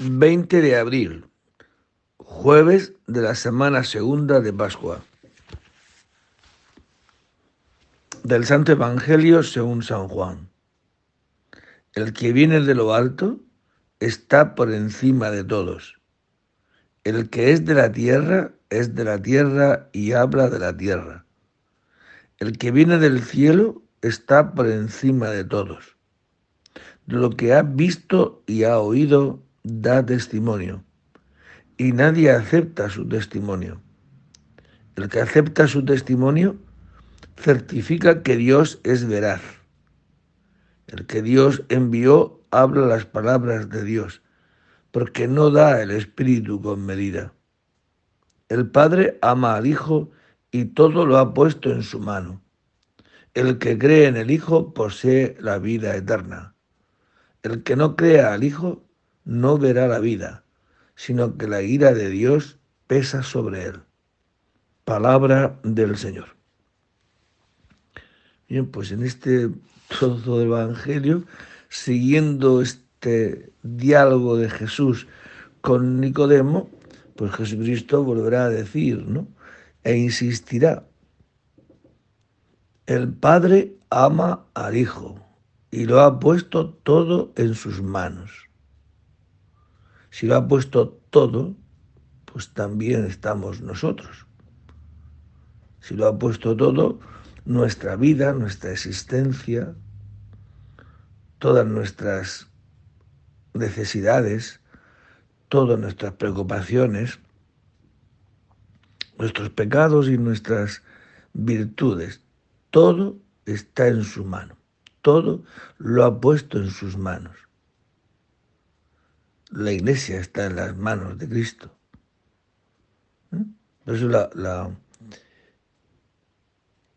20 de abril, jueves de la semana segunda de Pascua. Del Santo Evangelio según San Juan. El que viene de lo alto está por encima de todos. El que es de la tierra es de la tierra y habla de la tierra. El que viene del cielo está por encima de todos. De lo que ha visto y ha oído, da testimonio. Y nadie acepta su testimonio. El que acepta su testimonio certifica que Dios es veraz. El que Dios envió habla las palabras de Dios, porque no da el Espíritu con medida. El Padre ama al Hijo y todo lo ha puesto en su mano. El que cree en el Hijo posee la vida eterna. El que no crea al Hijo no verá la vida, sino que la ira de Dios pesa sobre él. Palabra del Señor. Bien, pues en este trozo del Evangelio, siguiendo este diálogo de Jesús con Nicodemo, pues Jesucristo volverá a decir, ¿no? E insistirá. El Padre ama al Hijo y lo ha puesto todo en sus manos. Si lo ha puesto todo, pues también estamos nosotros. Si lo ha puesto todo, nuestra vida, nuestra existencia, todas nuestras necesidades, todas nuestras preocupaciones, nuestros pecados y nuestras virtudes, todo está en su mano, todo lo ha puesto en sus manos. La iglesia está en las manos de Cristo. Por eso la, la,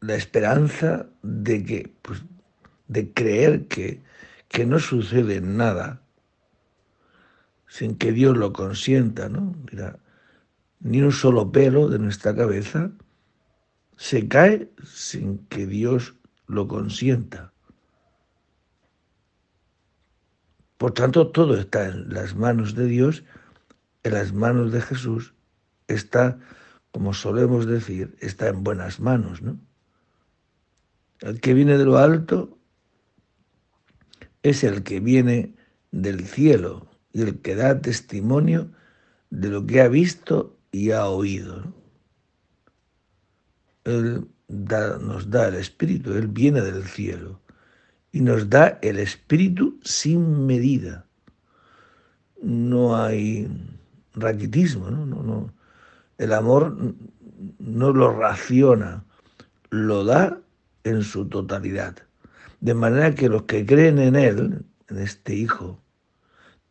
la, esperanza de que, pues, de creer que, que no sucede nada sin que Dios lo consienta, ¿no? Mira, ni un solo pelo de nuestra cabeza se cae sin que Dios lo consienta. Por tanto, todo está en las manos de Dios, en las manos de Jesús, está, como solemos decir, está en buenas manos, ¿no? El que viene de lo alto es el que viene del cielo y el que da testimonio de lo que ha visto y ha oído. Él nos da el Espíritu, Él viene del cielo y nos da el Espíritu sin medida. No hay raquitismo, ¿no? No, no. El amor no lo raciona, lo da en su totalidad. De manera que los que creen en Él, en este Hijo,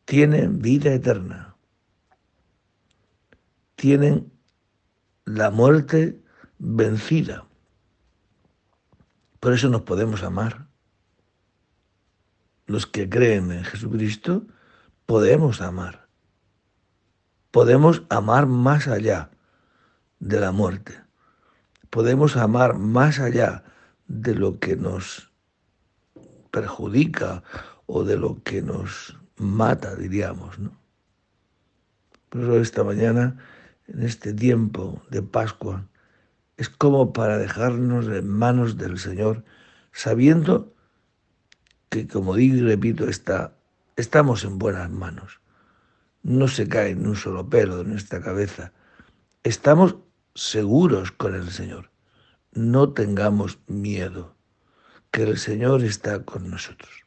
tienen vida eterna. Tienen la muerte vencida. Por eso nos podemos amar los que creen en Jesucristo, podemos amar. Podemos amar más allá de la muerte. Podemos amar más allá de lo que nos perjudica o de lo que nos mata, diríamos. ¿no? Por eso esta mañana, en este tiempo de Pascua, es como para dejarnos en manos del Señor, sabiendo que, como digo y repito, está, estamos en buenas manos. No se cae ni un solo pelo de nuestra cabeza. Estamos seguros con el Señor. No tengamos miedo, que el Señor está con nosotros.